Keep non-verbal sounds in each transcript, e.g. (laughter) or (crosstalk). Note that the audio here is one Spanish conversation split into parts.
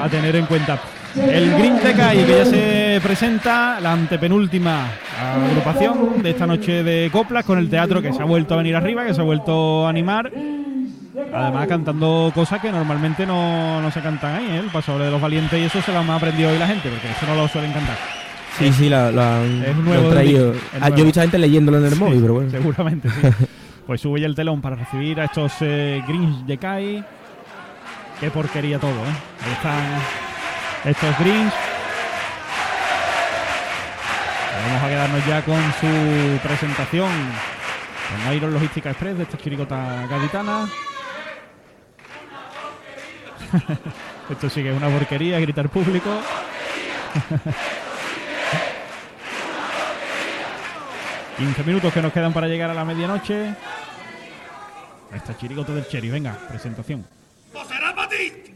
a tener en cuenta. El Green Tecay que ya se presenta, la antepenúltima agrupación de esta noche de coplas con el teatro que se ha vuelto a venir arriba, que se ha vuelto a animar. Además cantando cosas que normalmente no, no se cantan ahí, ¿eh? el paso de los valientes y eso se lo han aprendido hoy la gente, porque eso no lo suelen cantar. Sí, sí, lo, han, Es nuevo lo traído. es Ah, Yo he visto a gente leyéndolo en el móvil, pero bueno. Seguramente, sí. (laughs) pues sube ya el telón para recibir a estos eh, Greens de Kai. Qué porquería todo, ¿eh? Ahí están estos Greens. Vamos a quedarnos ya con su presentación con Iron Logística Express de esta chiricota gaditana. (laughs) Esto sí que es una porquería, gritar público. (laughs) ...15 minutos que nos quedan para llegar a la medianoche. Esta chirigota del Cherry, venga, presentación. Era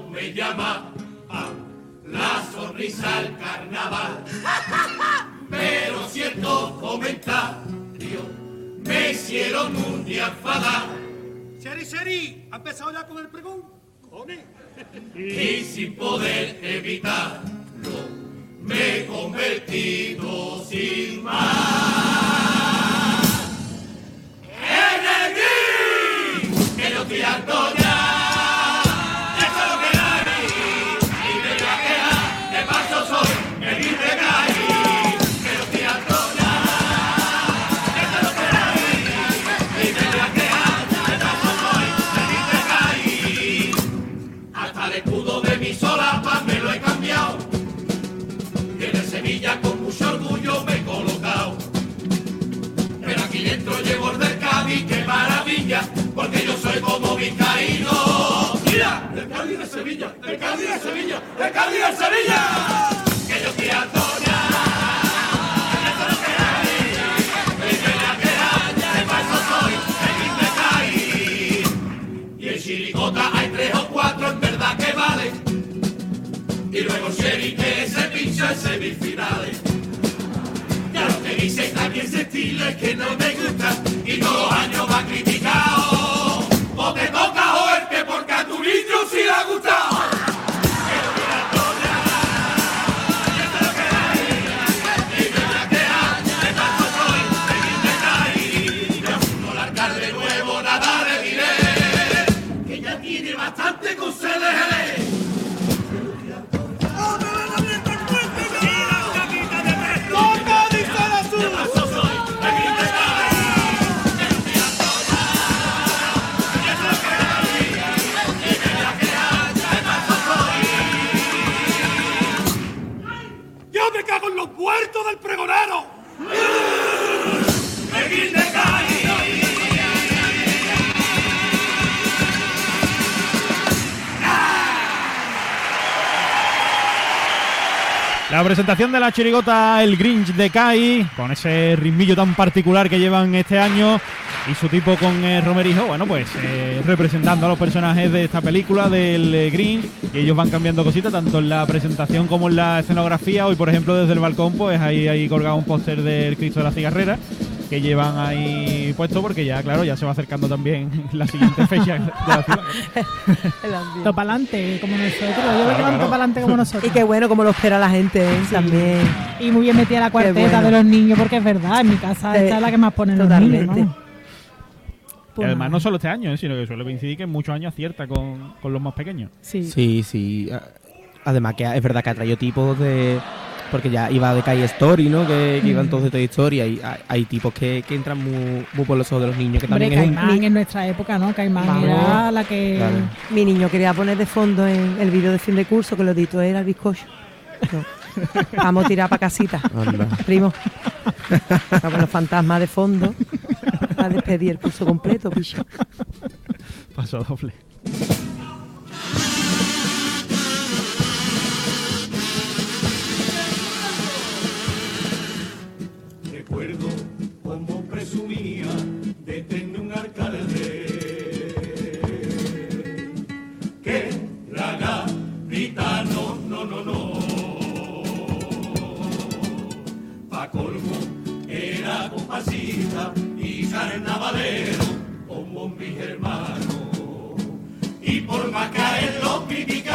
me llama la sonrisa al carnaval. (laughs) Pero ciertos comentarios me hicieron un día enfadar. Seri, Seri, ¿ha empezado ya con el pregón? Cone. y sin poder evitarlo me he convertido sin más en el gris que estoy el escudo de mi solapa me lo he cambiado. Y en Sevilla con mucho orgullo me he colocado. Pero aquí dentro llevo el del Cádiz, qué maravilla, porque yo soy como vizcaíno. ¡Mira! ¡Del Cádiz de Sevilla! ¡Del Cádiz de Sevilla! ¡Del Cádiz de Sevilla! Y luego Sherry que se pincha en semifinales. Ya lo que dice también ese estilo es que no me gusta y todos años va criticado. O te La presentación de la chirigota El Grinch de Kai, con ese ritmillo tan particular que llevan este año y su tipo con eh, Romerijo, bueno, pues eh, representando a los personajes de esta película del eh, Grinch y ellos van cambiando cositas tanto en la presentación como en la escenografía. Hoy, por ejemplo, desde el balcón, pues ahí hay colgado un póster del Cristo de la Cigarrera que llevan ahí puesto porque ya, claro, ya se va acercando también (laughs) la siguiente fecha de la ciudad. (laughs) Adelante, como nosotros. Yo claro. como nosotros. Y qué bueno como lo espera la gente ¿eh? también. Y muy bien metida la cuarteta bueno. de los niños, porque es verdad, en mi casa Sí, esta es la que más ponen los niños. ¿no? Y Pues además no solo este año, eh, sino que suele coincidir que en muchos años acierta con, con los más pequeños. Sí. Sí, sí. Ah, Además que es verdad que ha traído tipos de... Porque ya iba de Kai Story, ¿no? Que, que iban todos de Toy Story. Hay, hay, hay tipos que, que entran muy, muy por los ojos de los niños. Que Hombre, también es un... Caimán en nuestra época, ¿no? Caimán Vamos. era la que... Claro. Mi niño quería poner de fondo en el vídeo de fin de curso que lo editó era el bizcocho. No. Vamos a tirar para casita, Anda. primo. Vamos, los fantasmas de fondo. A despedir el curso completo, picho. Paso doble. No, no, no. Pa' colmo era compasita y carnavalero como mis hermanos. Y por más que a él lo criticaran,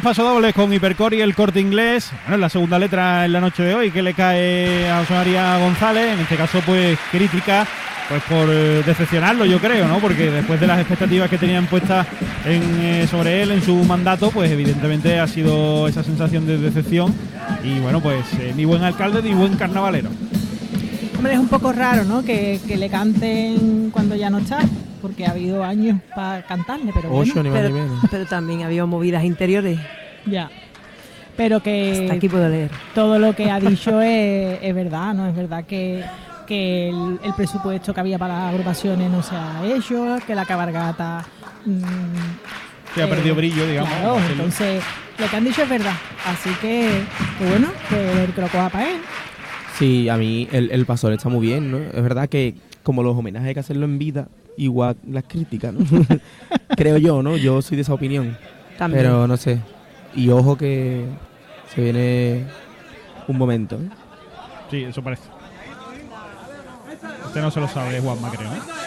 los pasodobles con Hipercore y el corte inglés. Bueno, la segunda letra en la noche de hoy que le cae a José María González. En este caso, pues crítica, pues por eh, decepcionarlo, yo creo, ¿no? Porque después de las expectativas que tenían puestas eh, sobre él en su mandato, pues evidentemente ha sido esa sensación de decepción. Y bueno, pues eh, ni buen alcalde ni buen carnavalero. Hombre, es un poco raro, ¿no? Que, que le canten cuando ya no está, porque ha habido años para cantarle, pero bueno, Ocho, ni más ni Pero, menos. pero también había movidas interiores. ya. Pero que Hasta aquí puedo leer. todo lo que ha dicho es, es verdad, ¿no? Es verdad que, que el, el presupuesto que había para las agrupaciones no se ha hecho, que la cabargata... mm, Que ha eh, perdido brillo, digamos. Claro, entonces lo que han dicho es verdad. Así que, que bueno, que el coja para él. Sí, a mí el, el pastor está muy bien, ¿no? Es verdad que como los homenajes hay que hacerlo en vida, igual las críticas, ¿no? (laughs) Creo yo, ¿no? Yo soy de esa opinión. También. Pero no sé. Y ojo que se viene un momento. ¿eh? Sí, eso parece. Usted no se lo sabe, Juanma, creo. ¿eh?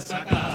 sacar.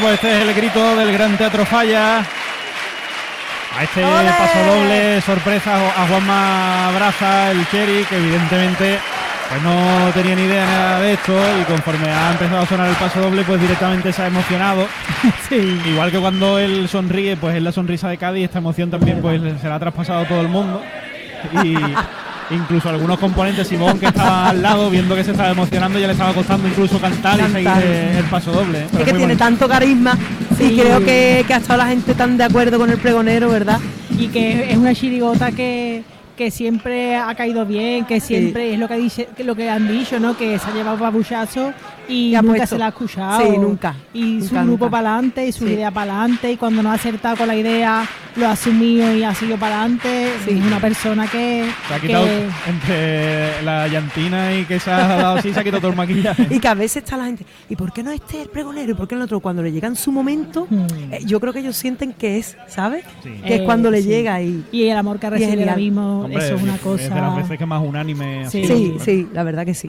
Bueno, pues este es el grito del Gran Teatro Falla. A este paso doble sorpresa a Juanma Braza, el Cherry, que evidentemente pues no tenía ni idea nada de esto y conforme ha empezado a sonar el paso doble, pues directamente se ha emocionado. (laughs) Sí. Igual que cuando él sonríe, pues es la sonrisa de Cádiz, esta emoción también pues se la ha traspasado a todo el mundo. Y (laughs) incluso algunos componentes, Simón que estaba al lado, viendo que se estaba emocionando, ya le estaba costando incluso cantar, y seguir el paso doble. ¿eh? Es que tiene bonito. tanto carisma Sí. y creo que, que ha estado la gente tan de acuerdo con el pregonero, ¿verdad? y que es una chirigota que, que siempre ha caído bien, que siempre es lo que, dice, que lo que han dicho, ¿no? Que se ha llevado babuchazo y nunca puesto. se la ha escuchado. Sí, nunca, Y su nunca, grupo nunca. para adelante y su Sí. idea para adelante y cuando no ha acertado con la idea lo ha asumido y ha seguido para adelante. Sí. Es una persona que... Se ha quitado que- entre la llantina y que se ha dado así, se ha quitado todo el maquillaje. (laughs) Y que a veces está la gente, ¿y por qué no este el pregonero? ¿Y por qué el otro? Cuando le llega en su momento, Hmm. eh, yo creo que ellos sienten que es, ¿sabes? Sí. Que es Eh, cuando le sí. llega y... Y el amor que recibe ahora mismo, Hombre, eso es una Es de las cosa... veces que más unánime. Sí. sido. Sí, sí, la verdad que sí.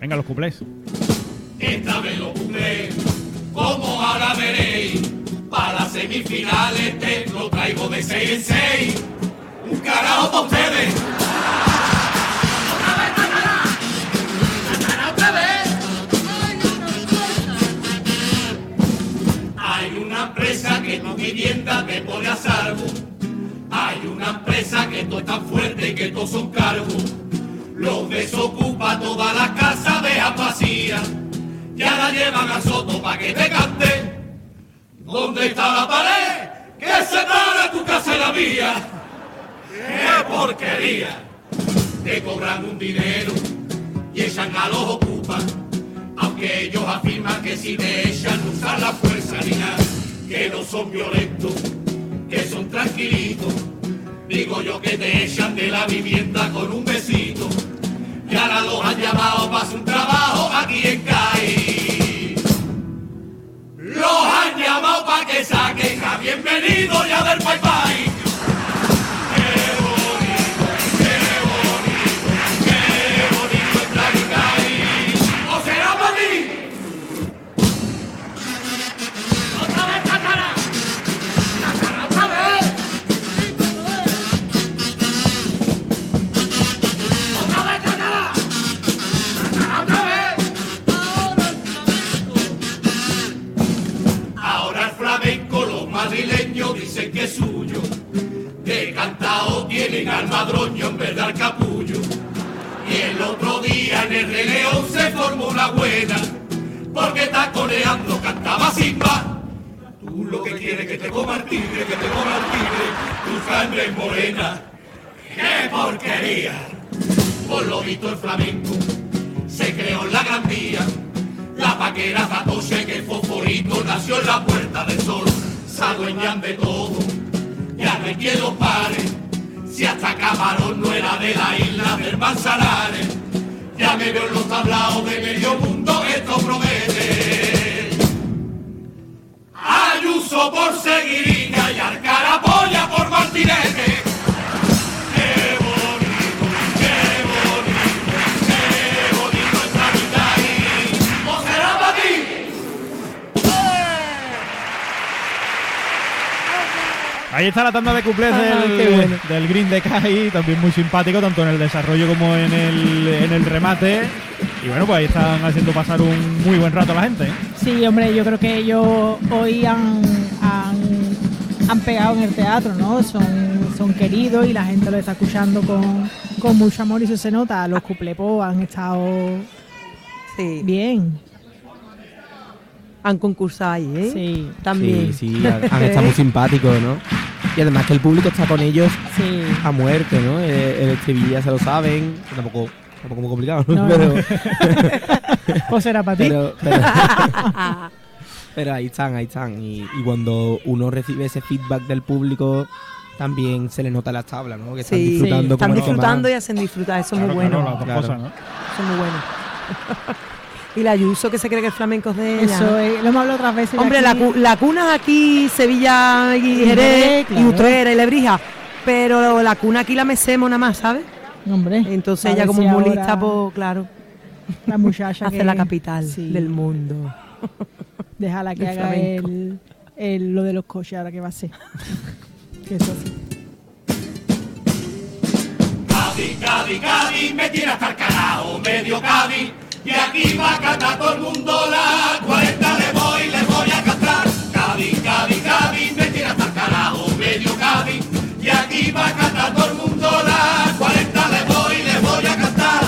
Venga, los cuplés. Esta vez lo cumplé, como ahora veréis. Para las semifinales te lo traigo de 6 en 6. Son cargos. Los desocupa toda la casa, deja vacía. Ya la llevan al soto pa' que te cante. ¿Dónde está la pared que separa tu casa y la mía? ¡Qué porquería! Te cobran un dinero y echan a los ocupas. Aunque ellos afirman que si te echan no usan la fuerza ni nada, que no son violentos, que son tranquilitos. Que te echan de la vivienda con un besito. Y ahora los han llamado para un trabajo aquí en CAI. Los han llamado para que saquen a bienvenido ya del Pai tienen al madroño en vez de capullo. Y el otro día en el Rey León se formó una buena. Porque taconeando cantaba Simba. Tú lo que quieres que te coma el tigre, que te coma el tigre. Tu sangre es morena. ¡Qué porquería! Por lo visto el flamenco se creó en la Gran Vía. La paquera Zatoche que el fosforito nació en la Puerta del Sol. Se adueñan de todo, ya no hay quien. Si hasta Camarón no era de la isla del Manzanares. Ya me veo en los tablaos de medio mundo, esto promete. Ayuso por Seguiriña Ahí está la tanda de cuplés del, qué bueno. del Green de Kai, también muy simpático, tanto en el desarrollo como en el, en el remate. Y bueno, pues ahí están haciendo pasar un muy buen rato a la gente. ¿eh? Sí, hombre, yo creo que ellos hoy han, han, han pegado en el teatro, ¿no? Son, son queridos y la gente lo está escuchando con, con mucho amor y eso se nota. Los cuplepos han estado Sí. bien. Han concursado ahí, ¿eh? Sí, También. Sí, sí, han han estado muy (laughs) simpáticos, ¿no? Y además que el público está con ellos sí. a muerte, ¿no? Eh, El estribillo ya se lo saben, tampoco, tampoco muy complicado, ¿no? No. Pero, (laughs) Pues será para ti. pero, pero, (laughs) pero ahí están, ahí están. Y, y cuando uno recibe ese feedback del público, también se le nota las tablas, ¿no? Que están Sí, disfrutando están como los disfrutando y hacen disfrutar, eso es Claro, muy bueno. claro, las dos claro. cosas, ¿no? Eso es muy bueno. (laughs) Y la yuso que se cree que el flamenco es de. Eso es, lo hemos hablado otras veces. Hombre, la, la, cuna aquí, Sevilla y, Jerez, y Utrera y Lebrija. Pero la cuna aquí la mecemos nada más, ¿sabes? Hombre. Entonces ella como si mulista, pues claro. La muchacha (laughs) Hace la capital del mundo. Déjala que haga el, el, lo de los coches ahora que va a ser. que eso sí. Cádiz, Cádiz, Cádiz, me tiras hasta el carajo, medio Cádiz. Y aquí va a cantar todo el mundo la 40 le voy, le voy a cantar. Cádiz, Cádiz, Cádiz, me tira hasta el carajo, medio Cádiz. Y aquí va a cantar todo el mundo la 40 le voy, le voy a cantar.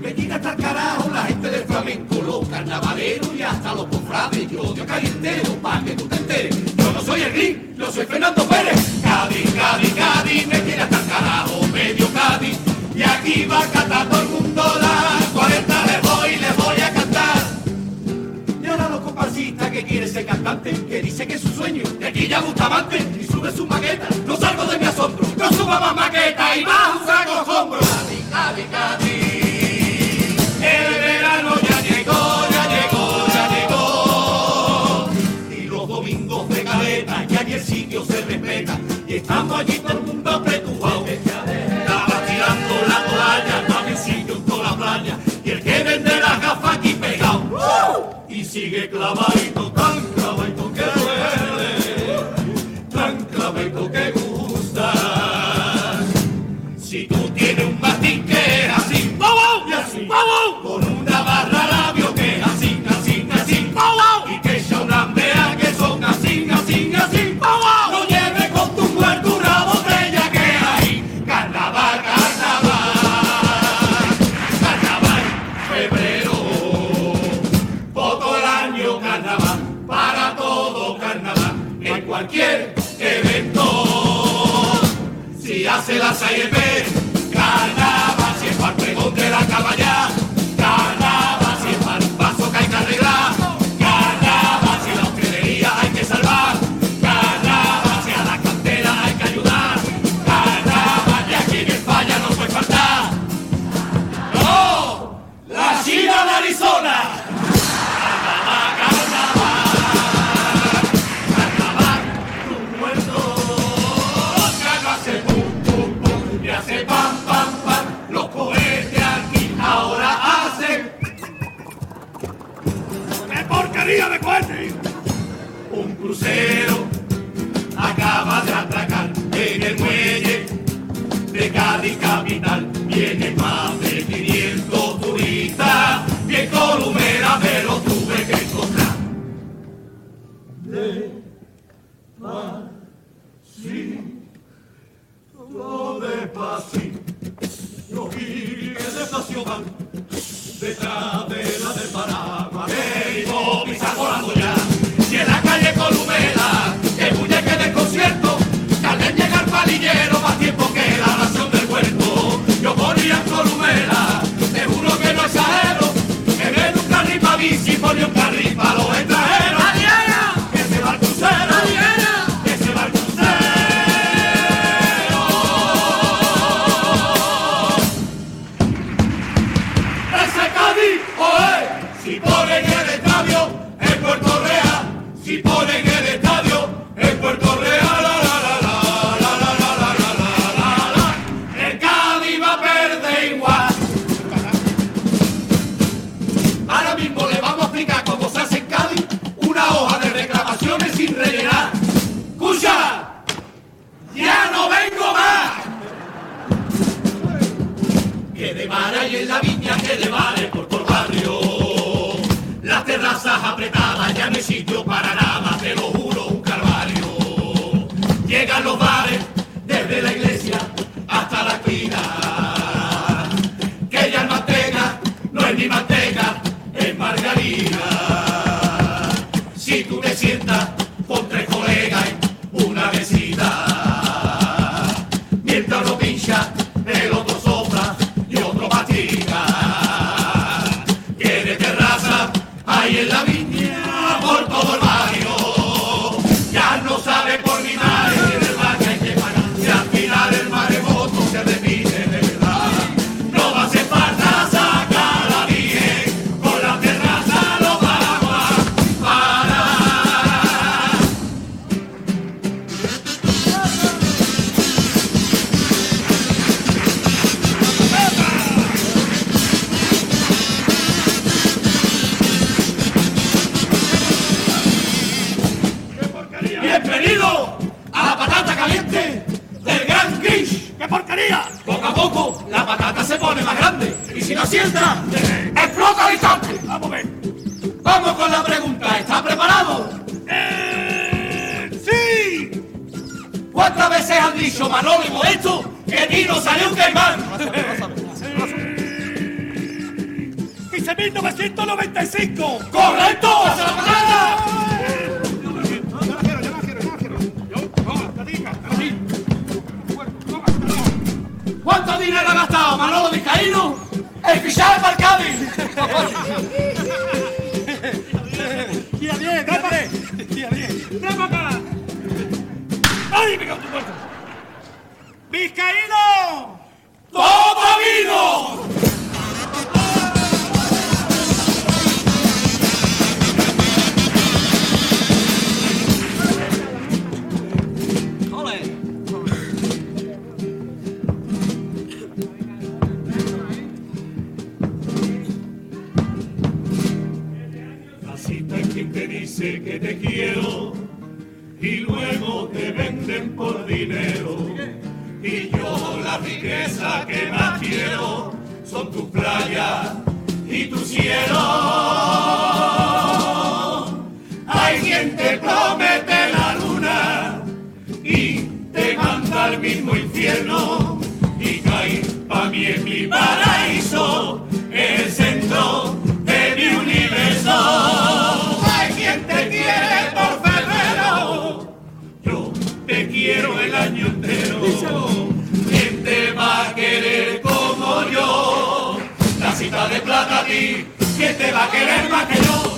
Me tira hasta el carajo la gente del flamenco, los carnavaleros y hasta los cofrades. Yo odio calientero, pa' que tú te enteres. Yo no soy el Green, yo soy Fernando Pérez. Cádiz, Cádiz, Cádiz, me tira hasta el carajo, medio Cádiz. Y aquí va a cantar todo el mundo la me voy, les voy a cantar. Y ahora los comparsistas que quiere ser cantante, que dice que es su sueño, de aquí ya Bustamante, y sube su maqueta, no salgo de mi asombro, no suba más maqueta y bajo un saco hombro. Cati, cati, el verano ya llegó, ya llegó, ya llegó. Y los domingos de caleta, ya ni el sitio se respeta, y estamos allí todo el mundo. sigue clavadito. le vara y en la viña que le vale por todo barrio. Dicho Manolo y Modesto que Tino salió un caimán? 15.995. ¡Correcto! ¡Esa es la palabra! Yo la quiero, yo la quiero, yo la quiero. Yo, no, la diga, la diga. ¿Cuánto dinero ha gastado Manolo Vizcaíno en fichaje para el Cádiz? Tira bien, trápale. Tira bien. ¡Trápale acá! ¡Ay, me cago en tu muerto! ¡Vizcaíno! ¡Todo vino! La cita es quien te dice que te quiero y luego te venden por dinero. Y yo la riqueza que más quiero son tus playas y tu cielo. Hay quien te promete la luna y te manda al mismo infierno y cae pa' mí en mi paraíso, el centro de mi universo. Hay quien te quiere por febrero, yo te quiero el año entero. Ti, ¿quién te va a querer más que yo?